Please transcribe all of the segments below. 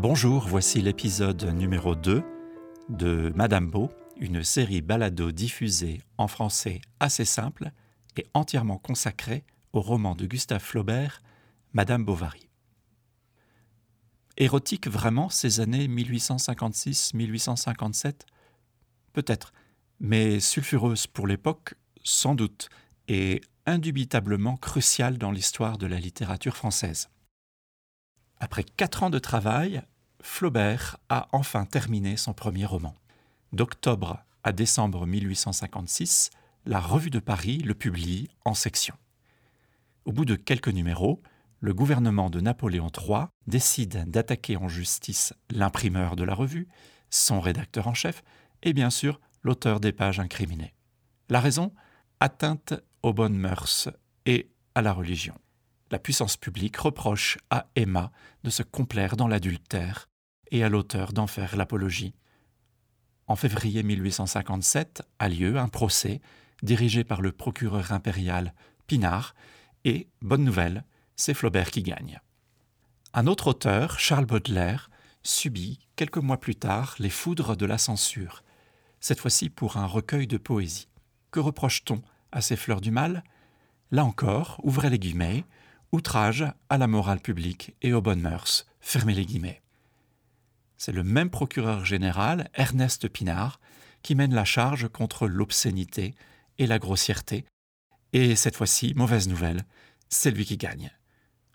Bonjour, voici l'épisode numéro 2 de Madame Beau, une série balado diffusée en français assez simple et entièrement consacrée au roman de Gustave Flaubert, Madame Bovary. Érotique vraiment ces années 1856-1857 Peut-être, mais sulfureuse pour l'époque, sans doute, et indubitablement cruciale dans l'histoire de la littérature française. Après quatre ans de travail, Flaubert a enfin terminé son premier roman. D'octobre à décembre 1856, la Revue de Paris le publie en section. Au bout de quelques numéros, le gouvernement de Napoléon III décide d'attaquer en justice l'imprimeur de la revue, son rédacteur en chef et bien sûr l'auteur des pages incriminées. La raison? Atteinte aux bonnes mœurs et à la religion la puissance publique reproche à Emma de se complaire dans l'adultère et à l'auteur d'en faire l'apologie. En février 1857 a lieu un procès dirigé par le procureur impérial Pinard et, bonne nouvelle, c'est Flaubert qui gagne. Un autre auteur, Charles Baudelaire, subit quelques mois plus tard les foudres de la censure, cette fois-ci pour un recueil de poésie. Que reproche-t-on à ces fleurs du mal? Là encore, ouvrez les guillemets, outrage à la morale publique et aux bonnes mœurs. Fermez les guillemets. C'est le même procureur général, Ernest Pinard, qui mène la charge contre l'obscénité et la grossièreté. Et cette fois-ci, mauvaise nouvelle, c'est lui qui gagne.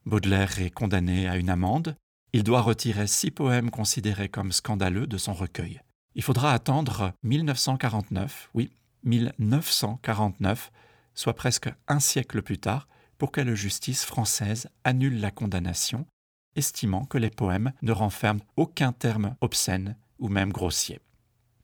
Baudelaire est condamné à une amende. Il doit retirer six poèmes considérés comme scandaleux de son recueil. Il faudra attendre 1949, oui, 1949, soit presque un siècle plus tard, pour que la justice française annule la condamnation, estimant que les poèmes ne renferment aucun terme obscène ou même grossier.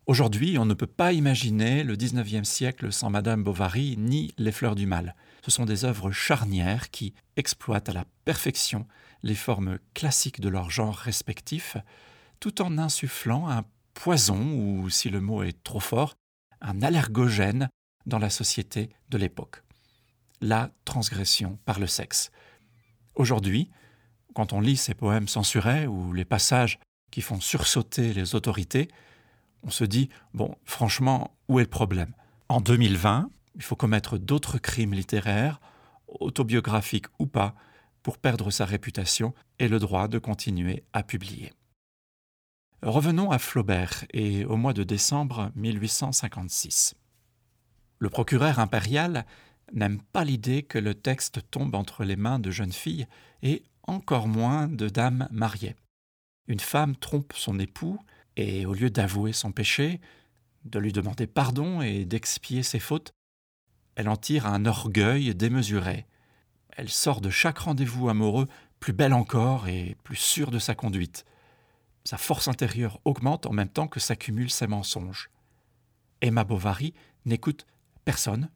Aujourd'hui, on ne peut pas imaginer le XIXe siècle sans Madame Bovary ni Les Fleurs du Mal. Ce sont des œuvres charnières qui exploitent à la perfection les formes classiques de leur genre respectif, tout en insufflant un poison, ou si le mot est trop fort, un allergogène dans la société de l'époque la transgression par le sexe. Aujourd'hui, quand on lit ces poèmes censurés ou les passages qui font sursauter les autorités, on se dit, bon, franchement, où est le problème? En 2020, il faut commettre d'autres crimes littéraires, autobiographiques ou pas, pour perdre sa réputation et le droit de continuer à publier. Revenons à Flaubert et au mois de décembre 1856. Le procureur impérial n'aime pas l'idée que le texte tombe entre les mains de jeunes filles et encore moins de dames mariées. Une femme trompe son époux et au lieu d'avouer son péché, de lui demander pardon et d'expier ses fautes, elle en tire un orgueil démesuré. Elle sort de chaque rendez-vous amoureux plus belle encore et plus sûre de sa conduite. Sa force intérieure augmente en même temps que s'accumulent ses mensonges. Emma Bovary n'écoute personne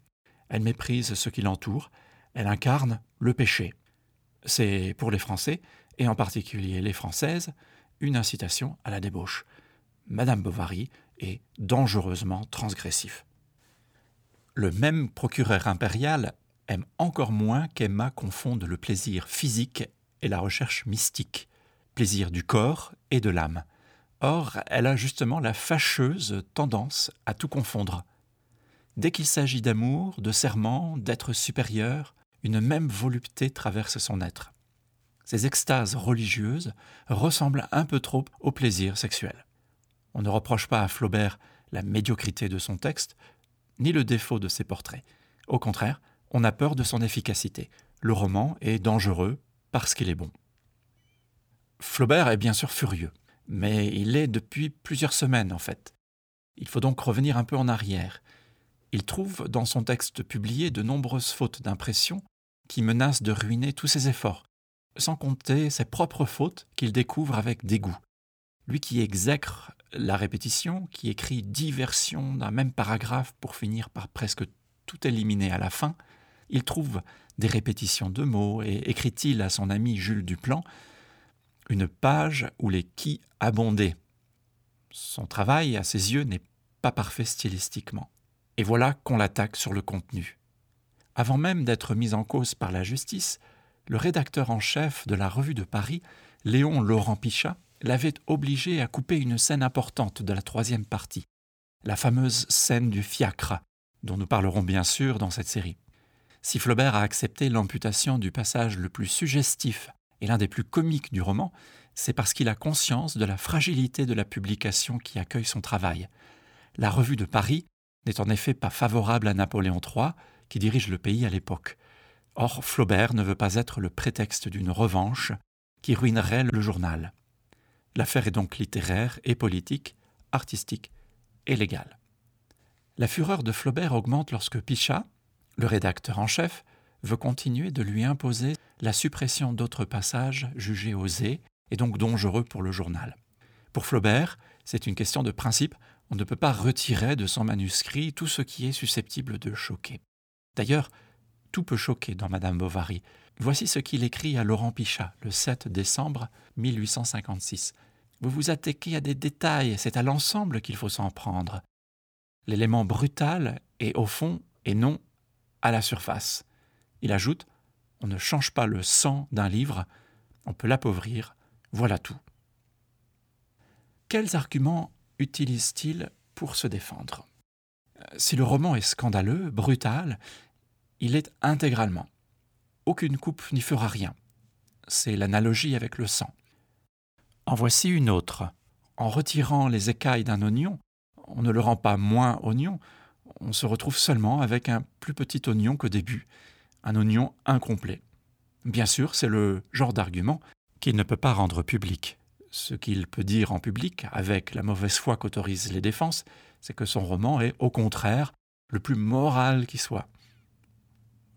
elle méprise ce qui l'entoure, elle incarne le péché. C'est pour les Français, et en particulier les Françaises, une incitation à la débauche. Madame Bovary est dangereusement transgressif. Le même procureur impérial aime encore moins qu'Emma confonde le plaisir physique et la recherche mystique, plaisir du corps et de l'âme. Or, elle a justement la fâcheuse tendance à tout confondre. Dès qu'il s'agit d'amour, de serment, d'être supérieur, une même volupté traverse son être. Ces extases religieuses ressemblent un peu trop au plaisir sexuel. On ne reproche pas à Flaubert la médiocrité de son texte, ni le défaut de ses portraits. Au contraire, on a peur de son efficacité. Le roman est dangereux parce qu'il est bon. Flaubert est bien sûr furieux, mais il est depuis plusieurs semaines en fait. Il faut donc revenir un peu en arrière il trouve dans son texte publié de nombreuses fautes d'impression qui menacent de ruiner tous ses efforts, sans compter ses propres fautes qu'il découvre avec dégoût. Lui qui exècre la répétition, qui écrit dix versions d'un même paragraphe pour finir par presque tout éliminer à la fin, il trouve des répétitions de mots et écrit-il à son ami Jules Duplan une page où les qui abondaient. Son travail, à ses yeux, n'est pas parfait stylistiquement. Et voilà qu'on l'attaque sur le contenu. Avant même d'être mis en cause par la justice, le rédacteur en chef de la Revue de Paris, Léon Laurent Pichat, l'avait obligé à couper une scène importante de la troisième partie, la fameuse scène du fiacre, dont nous parlerons bien sûr dans cette série. Si Flaubert a accepté l'amputation du passage le plus suggestif et l'un des plus comiques du roman, c'est parce qu'il a conscience de la fragilité de la publication qui accueille son travail. La revue de Paris n'est en effet pas favorable à Napoléon III, qui dirige le pays à l'époque. Or, Flaubert ne veut pas être le prétexte d'une revanche qui ruinerait le journal. L'affaire est donc littéraire et politique, artistique et légale. La fureur de Flaubert augmente lorsque Pichat, le rédacteur en chef, veut continuer de lui imposer la suppression d'autres passages jugés osés et donc dangereux pour le journal. Pour Flaubert, c'est une question de principe, on ne peut pas retirer de son manuscrit tout ce qui est susceptible de choquer. D'ailleurs, tout peut choquer dans Madame Bovary. Voici ce qu'il écrit à Laurent Pichat le 7 décembre 1856. Vous vous attaquez à des détails, c'est à l'ensemble qu'il faut s'en prendre. L'élément brutal est au fond et non à la surface. Il ajoute On ne change pas le sang d'un livre, on peut l'appauvrir, voilà tout. Quels arguments utilise-t-il pour se défendre? Si le roman est scandaleux, brutal, il est intégralement. Aucune coupe n'y fera rien. C'est l'analogie avec le sang. En voici une autre. En retirant les écailles d'un oignon, on ne le rend pas moins oignon, on se retrouve seulement avec un plus petit oignon qu'au début, un oignon incomplet. Bien sûr, c'est le genre d'argument qu'il ne peut pas rendre public. Ce qu'il peut dire en public, avec la mauvaise foi qu'autorisent les défenses, c'est que son roman est, au contraire, le plus moral qui soit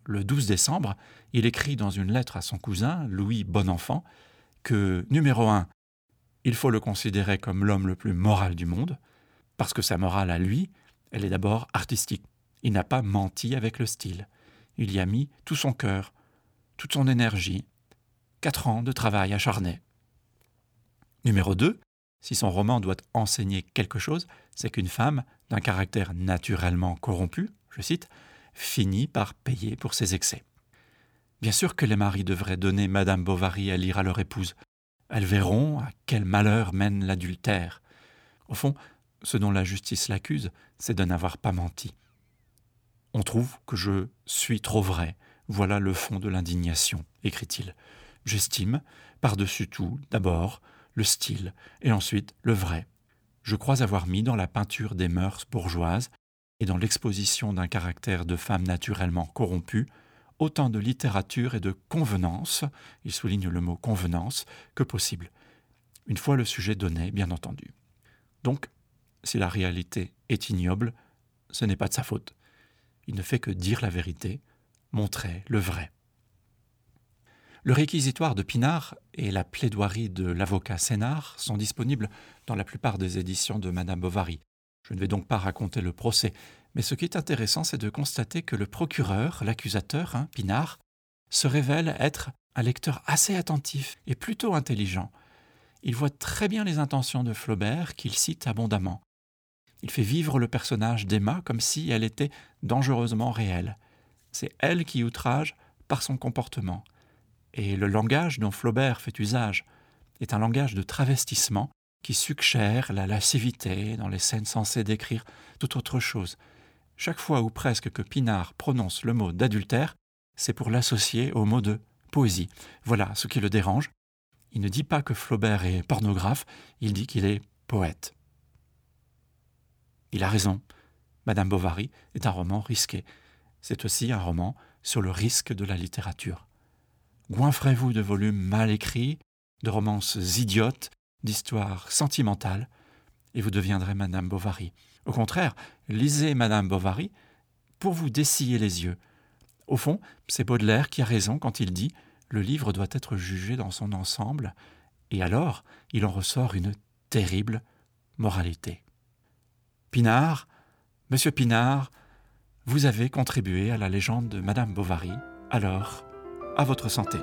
le 12 décembre, il écrit dans une lettre à son cousin, Louis Bonenfant, que, numéro un, il faut le considérer comme l'homme le plus moral du monde, parce que sa morale à lui, elle est d'abord artistique. Il n'a pas menti avec le style. Il y a mis tout son cœur, toute son énergie, quatre ans de travail acharné. Numéro 2, si son roman doit enseigner quelque chose, c'est qu'une femme, d'un caractère naturellement corrompu, je cite, finit par payer pour ses excès. Bien sûr que les maris devraient donner Madame Bovary à lire à leur épouse. Elles verront à quel malheur mène l'adultère. Au fond, ce dont la justice l'accuse, c'est de n'avoir pas menti. On trouve que je suis trop vrai. Voilà le fond de l'indignation, écrit-il. J'estime, par-dessus tout, d'abord, le style, et ensuite le vrai. Je crois avoir mis dans la peinture des mœurs bourgeoises et dans l'exposition d'un caractère de femme naturellement corrompue, autant de littérature et de convenance, il souligne le mot convenance, que possible, une fois le sujet donné, bien entendu. Donc, si la réalité est ignoble, ce n'est pas de sa faute. Il ne fait que dire la vérité, montrer le vrai. Le réquisitoire de Pinard et la plaidoirie de l'avocat Sénard sont disponibles dans la plupart des éditions de Madame Bovary, je ne vais donc pas raconter le procès, mais ce qui est intéressant, c'est de constater que le procureur, l'accusateur, hein, Pinard, se révèle être un lecteur assez attentif et plutôt intelligent. Il voit très bien les intentions de Flaubert, qu'il cite abondamment. Il fait vivre le personnage d'Emma comme si elle était dangereusement réelle. C'est elle qui outrage par son comportement. Et le langage dont Flaubert fait usage est un langage de travestissement qui suggère la lascivité dans les scènes censées décrire toute autre chose. Chaque fois ou presque que Pinard prononce le mot d'adultère, c'est pour l'associer au mot de poésie. Voilà ce qui le dérange. Il ne dit pas que Flaubert est pornographe, il dit qu'il est poète. Il a raison. Madame Bovary est un roman risqué. C'est aussi un roman sur le risque de la littérature. Goinfrez-vous de volumes mal écrits, de romances idiotes, d'histoire sentimentale, et vous deviendrez Madame Bovary. Au contraire, lisez Madame Bovary pour vous dessiller les yeux. Au fond, c'est Baudelaire qui a raison quand il dit le livre doit être jugé dans son ensemble, et alors il en ressort une terrible moralité. Pinard, Monsieur Pinard, vous avez contribué à la légende de Madame Bovary, alors à votre santé.